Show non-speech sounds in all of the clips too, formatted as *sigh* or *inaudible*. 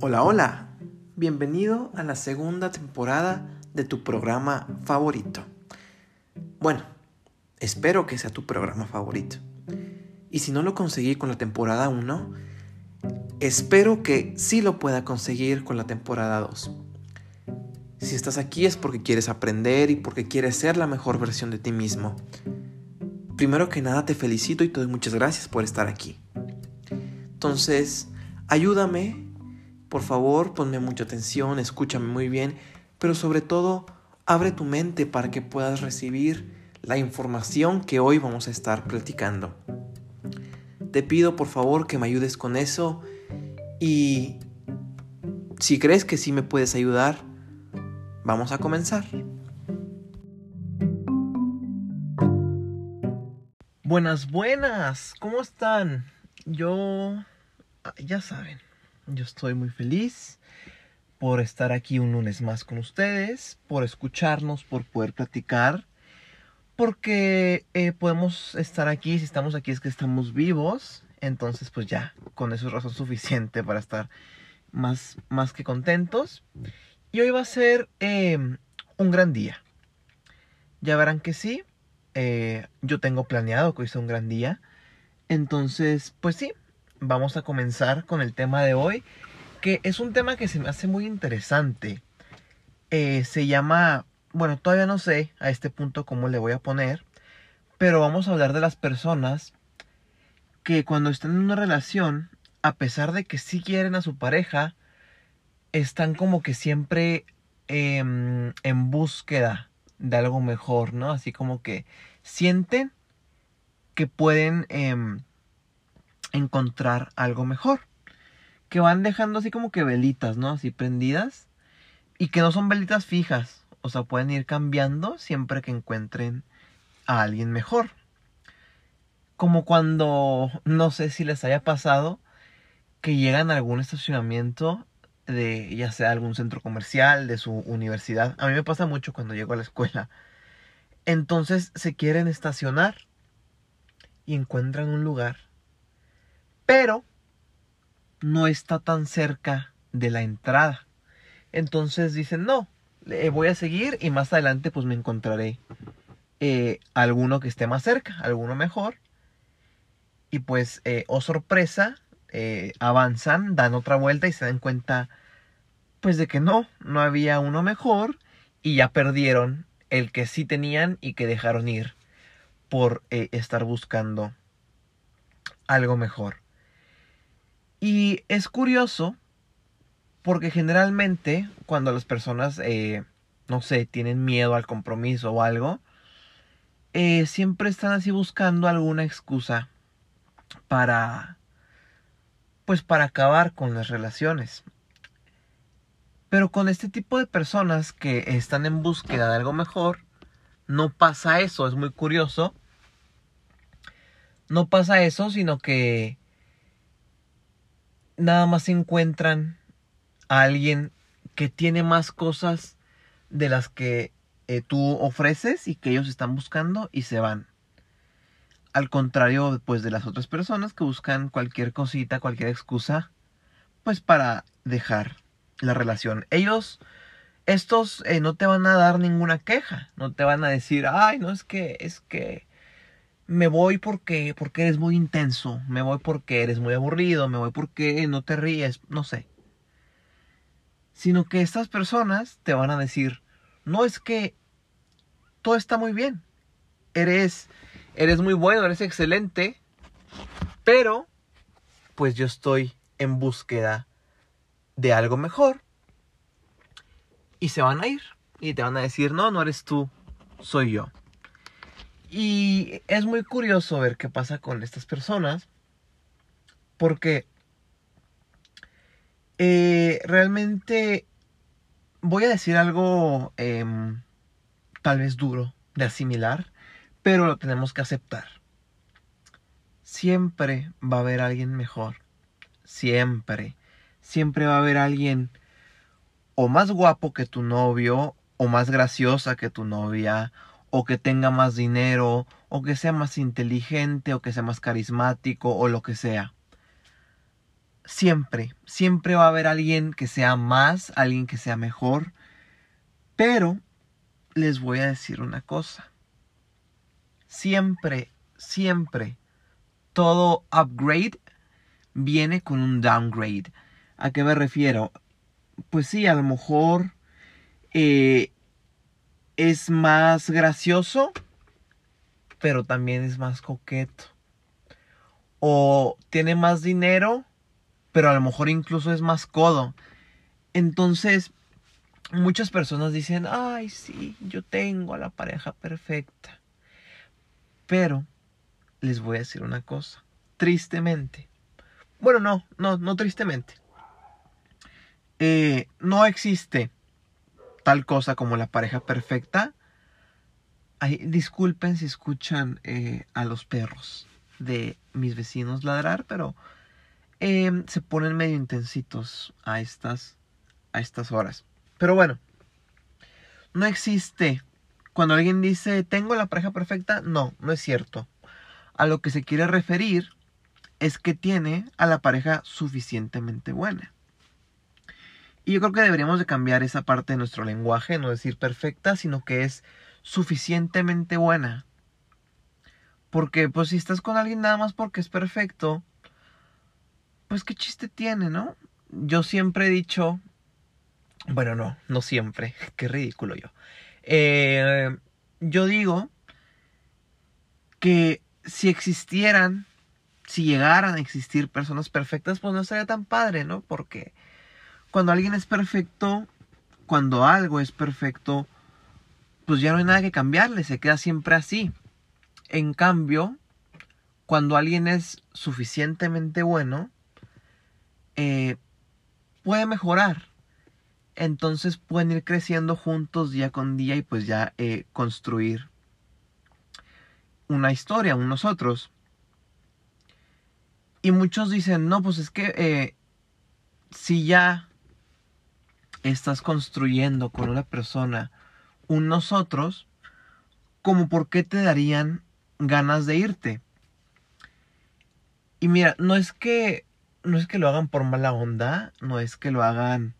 Hola, hola. Bienvenido a la segunda temporada de tu programa favorito. Bueno, espero que sea tu programa favorito. Y si no lo conseguí con la temporada 1, espero que sí lo pueda conseguir con la temporada 2. Si estás aquí es porque quieres aprender y porque quieres ser la mejor versión de ti mismo. Primero que nada te felicito y te doy muchas gracias por estar aquí. Entonces, ayúdame, por favor, ponme mucha atención, escúchame muy bien, pero sobre todo, abre tu mente para que puedas recibir la información que hoy vamos a estar platicando. Te pido por favor que me ayudes con eso y si crees que sí me puedes ayudar, Vamos a comenzar. Buenas, buenas, ¿cómo están? Yo, ah, ya saben, yo estoy muy feliz por estar aquí un lunes más con ustedes, por escucharnos, por poder platicar, porque eh, podemos estar aquí, si estamos aquí es que estamos vivos, entonces pues ya, con eso es razón suficiente para estar más, más que contentos. Y hoy va a ser em, un gran día. Ya verán que sí. Eh, yo tengo planeado que hoy sea un gran día. Entonces, pues sí, vamos a comenzar con el tema de hoy. Que es un tema que se me hace muy interesante. Eh, se llama, bueno, todavía no sé a este punto cómo le voy a poner. Pero vamos a hablar de las personas que cuando están en una relación, a pesar de que sí quieren a su pareja, están como que siempre em, en búsqueda de algo mejor, ¿no? Así como que sienten que pueden em, encontrar algo mejor. Que van dejando así como que velitas, ¿no? Así prendidas. Y que no son velitas fijas. O sea, pueden ir cambiando siempre que encuentren a alguien mejor. Como cuando, no sé si les haya pasado, que llegan a algún estacionamiento de ya sea algún centro comercial, de su universidad. A mí me pasa mucho cuando llego a la escuela. Entonces se quieren estacionar y encuentran un lugar, pero no está tan cerca de la entrada. Entonces dicen, no, voy a seguir y más adelante pues me encontraré eh, alguno que esté más cerca, alguno mejor. Y pues, eh, oh sorpresa, eh, avanzan, dan otra vuelta y se dan cuenta pues de que no, no había uno mejor y ya perdieron el que sí tenían y que dejaron ir por eh, estar buscando algo mejor. Y es curioso porque generalmente cuando las personas, eh, no sé, tienen miedo al compromiso o algo, siempre están así buscando alguna excusa para pues para acabar con las relaciones. Pero con este tipo de personas que están en búsqueda de algo mejor, no pasa eso, es muy curioso. No pasa eso, sino que nada más encuentran a alguien que tiene más cosas de las que eh, tú ofreces y que ellos están buscando y se van. Al contrario, pues de las otras personas que buscan cualquier cosita, cualquier excusa, pues para dejar la relación. Ellos, estos eh, no te van a dar ninguna queja, no te van a decir, ay, no es que, es que me voy porque, porque eres muy intenso, me voy porque eres muy aburrido, me voy porque no te ríes, no sé. Sino que estas personas te van a decir, no es que todo está muy bien, eres eres muy bueno, eres excelente, pero pues yo estoy en búsqueda de algo mejor. Y se van a ir y te van a decir, no, no eres tú, soy yo. Y es muy curioso ver qué pasa con estas personas, porque eh, realmente voy a decir algo em, tal vez duro de asimilar, pero lo tenemos que aceptar. Siempre va a haber alguien mejor. Siempre. Siempre va a haber alguien o más guapo que tu novio, o más graciosa que tu novia, o que tenga más dinero, o que sea más inteligente, o que sea más carismático, o lo que sea. siempre, siempre va a haber alguien que sea más, alguien que sea mejor. Pero les voy a decir una cosa. Siempre, siempre, todo upgrade viene con un downgrade. ¿A qué me refiero? Pues sí, a lo mejor eh, es más gracioso, pero también es más coqueto. O tiene más dinero, pero a lo mejor incluso es más codo. Entonces, muchas personas dicen, ay, sí, yo tengo a la pareja perfecta. Pero, les voy a decir una cosa, tristemente. Bueno, no, no, no tristemente. Eh, no existe tal cosa como la pareja perfecta. Disculpen si escuchan eh, a los perros de mis vecinos ladrar, pero Em, se ponen medio intensitos a estas, a estas horas. Pero bueno, no existe. Cuando alguien dice, tengo la pareja perfecta, no, no es cierto. A lo que se quiere referir es que tiene a la pareja suficientemente buena. Y yo creo que deberíamos de cambiar esa parte de nuestro lenguaje, no decir perfecta, sino que es suficientemente buena. Porque pues si estás con alguien nada más porque es perfecto, pues qué chiste tiene, ¿no? Yo siempre he dicho, bueno, no, no siempre, *laughs* qué ridículo yo. Eh, yo digo que si existieran, si llegaran a existir personas perfectas, pues no sería tan padre, ¿no? Porque cuando alguien es perfecto, cuando algo es perfecto, pues ya no hay nada que cambiarle, se queda siempre así. En cambio, cuando alguien es suficientemente bueno, eh, puede mejorar. Entonces pueden ir creciendo juntos día con día y pues ya eh, construir una historia, unos otros. Y muchos dicen, no, pues es que eh, si ya estás construyendo con una persona un nosotros, como por qué te darían ganas de irte. Y mira, no es que no es que lo hagan por mala onda, no es que lo hagan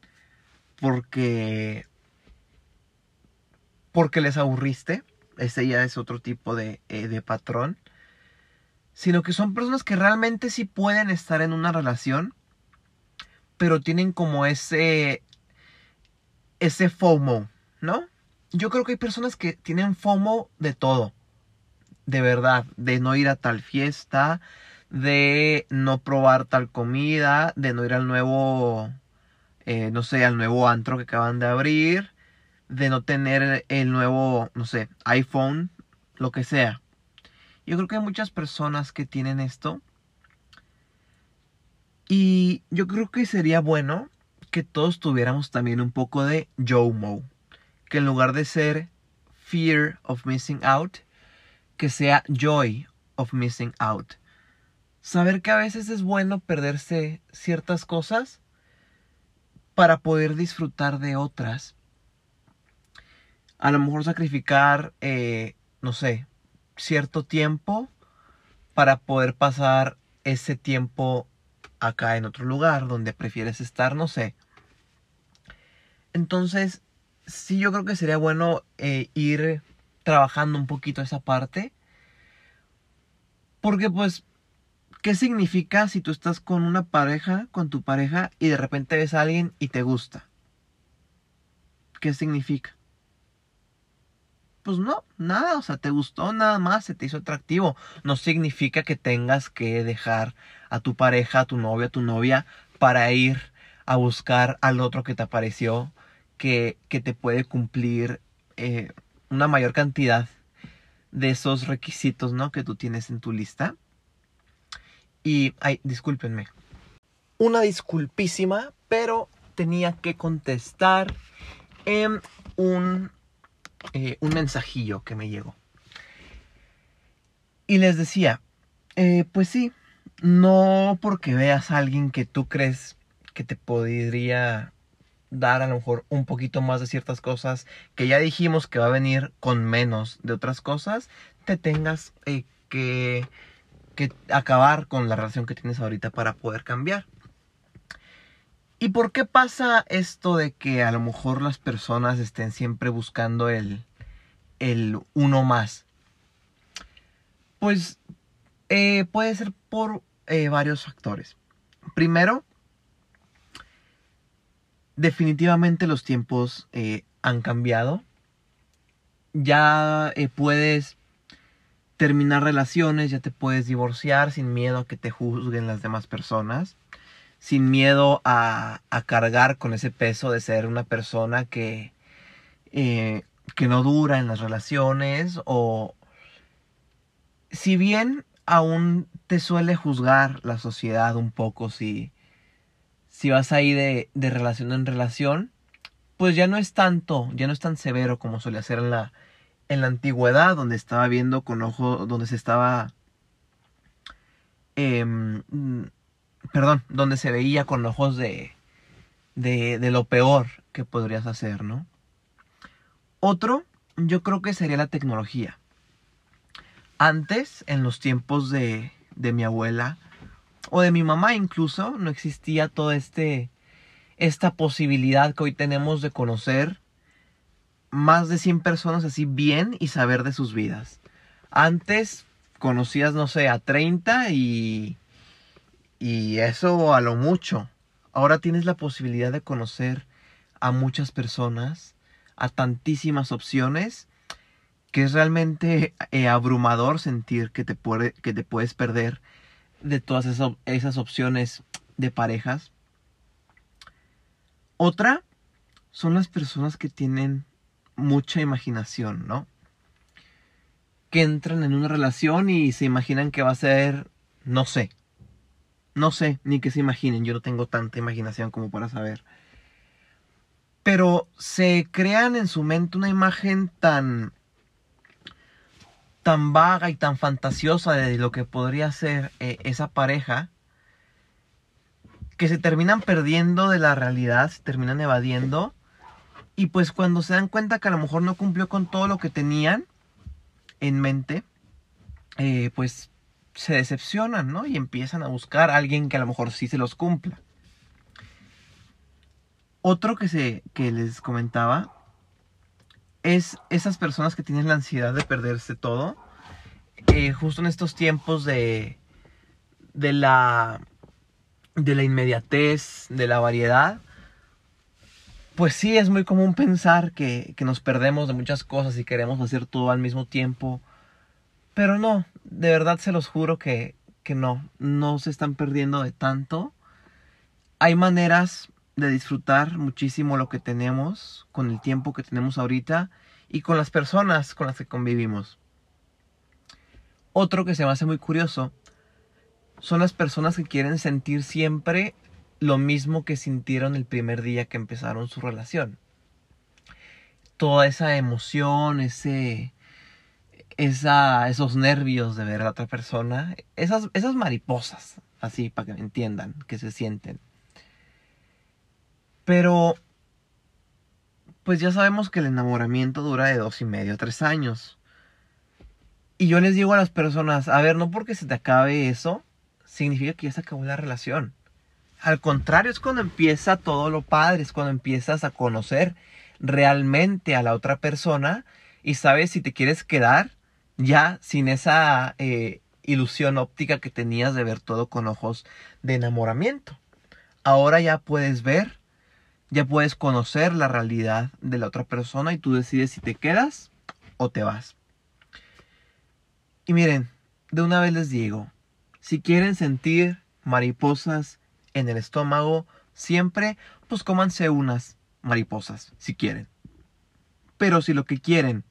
porque porque les aburriste, ese ya es otro tipo de, eh, de patrón, sino que son personas que realmente sí pueden estar en una relación, pero tienen como ese ese FOMO, ¿no? Yo creo que hay personas que tienen FOMO de todo, de verdad, de no ir a tal fiesta, de no probar tal comida, de no ir al nuevo, eh, no sé, al nuevo antro que acaban de abrir, de no tener el nuevo, no sé, iPhone, lo que sea. Yo creo que hay muchas personas que tienen esto. Y yo creo que sería bueno que todos tuviéramos también un poco de JOMO. Que en lugar de ser fear of missing out, que sea joy of missing out saber que a veces es bueno perderse ciertas cosas para poder disfrutar de otras. A lo mejor sacrificar, eh, no sé, cierto tiempo para poder pasar ese tiempo acá en otro lugar donde prefieres estar, no sé. Entonces, sí yo creo que sería bueno eh, ir trabajando un poquito esa parte. Porque pues ¿Qué significa si tú estás con una pareja, con tu pareja, y de repente ves a alguien y te gusta? ¿Qué significa? Pues no, nada, o sea, te gustó nada más, se te hizo atractivo. No significa que tengas que dejar a tu pareja, a tu novia, a tu novia, para ir a buscar al otro que te apareció, que, te puede cumplir eh, una mayor cantidad de esos requisitos, ¿no? Que tú tienes en tu lista. Y, ay, discúlpenme. Una disculpísima, pero tenía que contestar en un, eh, un mensajillo que me llegó. Y les decía, eh, pues sí, no porque veas a alguien que tú crees que te podría dar a lo mejor un poquito más de ciertas cosas que ya dijimos que va a venir con menos de otras cosas, te tengas eh, que que acabar con la relación que tienes ahorita para poder cambiar. ¿Y por qué pasa esto de que a lo mejor las personas estén siempre buscando el, el uno más? Pues eh, puede ser por eh, varios factores. Primero, definitivamente los tiempos eh, han cambiado. Ya puedes terminar relaciones, ya te puedes divorciar sin miedo a que te juzguen las demás personas, sin miedo a, cargar con ese peso de ser una persona que, que no dura en las relaciones o si bien aún te suele juzgar la sociedad un poco si, si vas ahí de, de relación en relación, pues ya no es tanto, ya no es tan severo como solía ser en la, en la antigüedad, donde estaba viendo con ojo, donde se estaba, em, perdón, donde se veía con ojos de, de, de lo peor que podrías hacer, ¿no? Otro, yo creo que sería la tecnología. Antes, en los tiempos de, de mi abuela o de mi mamá incluso, no existía toda este, esta posibilidad que hoy tenemos de conocer más de 100 personas así bien y saber de sus vidas. Antes conocías, no sé, a 30 y, y eso a lo mucho. Ahora tienes la posibilidad de conocer a muchas personas, a tantísimas opciones que es realmente eh, abrumador sentir que te, puede, que te puedes perder de todas esas, opciones de parejas. Otra son las personas que tienen mucha imaginación, ¿no? Que entran en una relación y se imaginan que va a ser, no sé, no sé, ni que se imaginen, yo no tengo tanta imaginación como para saber. Pero se crean en su mente una imagen tan tan vaga y tan fantasiosa de lo que podría ser eh, esa pareja que se terminan perdiendo de la realidad, se terminan evadiendo y pues cuando se dan cuenta que a lo mejor no cumplió con todo lo que tenían en mente, eh, pues se decepcionan, ¿no? Y empiezan a buscar a alguien que a lo mejor sí se los cumpla. Otro que, se, que les comentaba es esas personas que tienen la ansiedad de perderse todo. Eh, justo en estos tiempos de, de, la, de la inmediatez, de la variedad, pues sí es muy común pensar que, que nos perdemos de muchas cosas y queremos hacer todo al mismo tiempo. Pero no, de verdad se los juro que, que no, no se están perdiendo de tanto. Hay maneras de disfrutar muchísimo lo que tenemos con el tiempo que tenemos ahorita y con las personas con las que convivimos. Otro que se me hace muy curioso son las personas que quieren sentir siempre lo mismo que sintieron el primer día que empezaron su relación. Toda esa emoción, ese, esa, esos nervios de ver a otra persona, esas, esas mariposas, así para que me entiendan, que se sienten. Pero, pues ya sabemos que el enamoramiento dura de dos y medio tres años. Y yo les digo a las personas, a ver, no porque se te acabe eso, significa que ya se acabó la relación. Al contrario, es cuando empieza todo lo padre, es cuando empiezas a conocer realmente a la otra persona y sabes si te quieres quedar ya sin esa eh, ilusión óptica que tenías de ver todo con ojos de enamoramiento. Ahora ya puedes ver ya puedes conocer la realidad de la otra persona y tú decides si te quedas o te vas. Y miren, de una vez les digo, si quieren sentir mariposas en el estómago, siempre, pues cómanse unas mariposas, si quieren. Pero si lo que quieren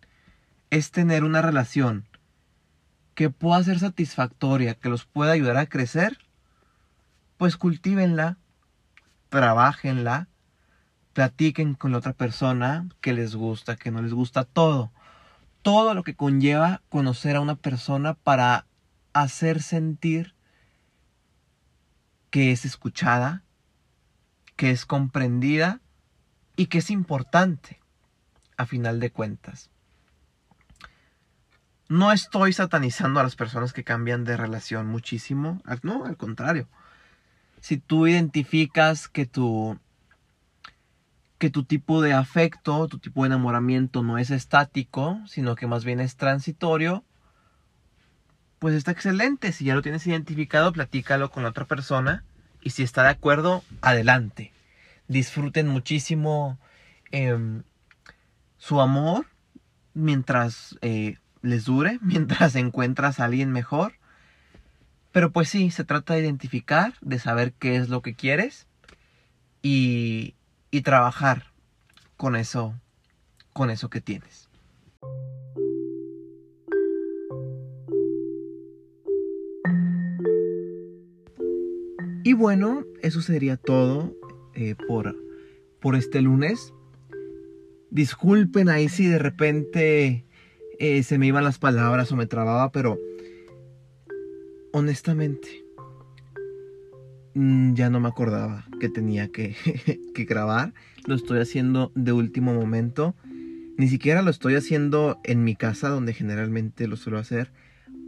es tener una relación que pueda ser satisfactoria, que los pueda ayudar a crecer, pues cultívenla, trabajenla platiquen con la otra persona que les gusta, que no les gusta, todo. Todo lo que conlleva conocer a una persona para hacer sentir que es escuchada, que es comprendida y que es importante a final de cuentas. No estoy satanizando a las personas que cambian de relación muchísimo, no, al contrario. Si tú identificas que tu que tu tipo de afecto, tu tipo de enamoramiento no es estático, sino que más bien es transitorio, pues está excelente. Si ya lo tienes identificado, platícalo con otra persona y si está de acuerdo, adelante. Disfruten muchísimo em, su amor mientras eh, les dure, *laughs* mientras encuentras a alguien mejor. Pero pues sí, se trata de identificar, de saber qué es lo que quieres y, y trabajar con eso, con eso que tienes. Y bueno, eso sería todo eh, por, por este lunes. Disculpen ahí si de repente eh, se me iban las palabras o me trababa, pero honestamente ya no me acordaba que tenía que, *laughs* que, grabar. Lo estoy haciendo de último momento. Ni siquiera lo estoy haciendo en mi casa donde generalmente lo suelo hacer.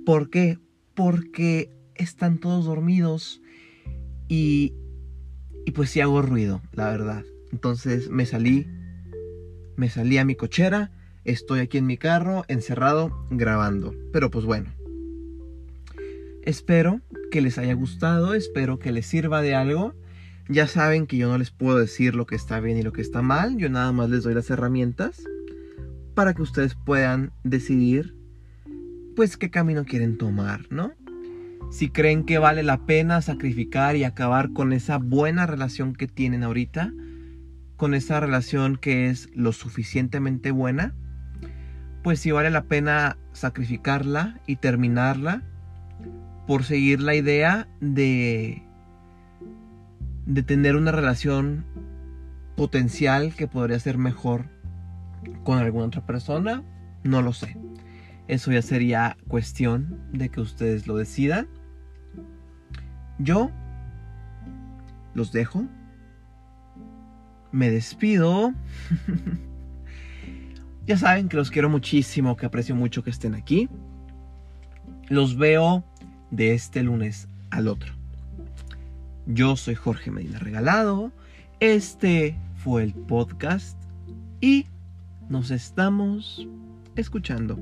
¿Por qué? Porque están todos dormidos y, y pues sí hago ruido, la verdad. Entonces me salí, me salí a mi cochera, estoy aquí en mi carro, encerrado, grabando. Pero pues bueno, Espero que les haya gustado, espero que les sirva de algo. Ya saben que yo no les puedo decir lo que está bien y lo que está mal, yo nada más les doy las herramientas para que ustedes puedan decidir pues qué camino quieren tomar, ¿no? Si creen que vale la pena sacrificar y acabar con esa buena relación que tienen ahorita, con esa relación que es lo suficientemente buena, pues si vale la pena sacrificarla y terminarla, por seguir la idea de, de tener una relación potencial que podría ser mejor con alguna otra persona, no lo sé. Eso ya sería cuestión de que ustedes lo decidan. Yo los dejo. Me despido. *laughs* ya saben que los quiero muchísimo, que aprecio mucho que estén aquí. Los veo de este lunes al otro. Yo soy Jorge Medina Regalado, este fue el podcast y nos estamos escuchando.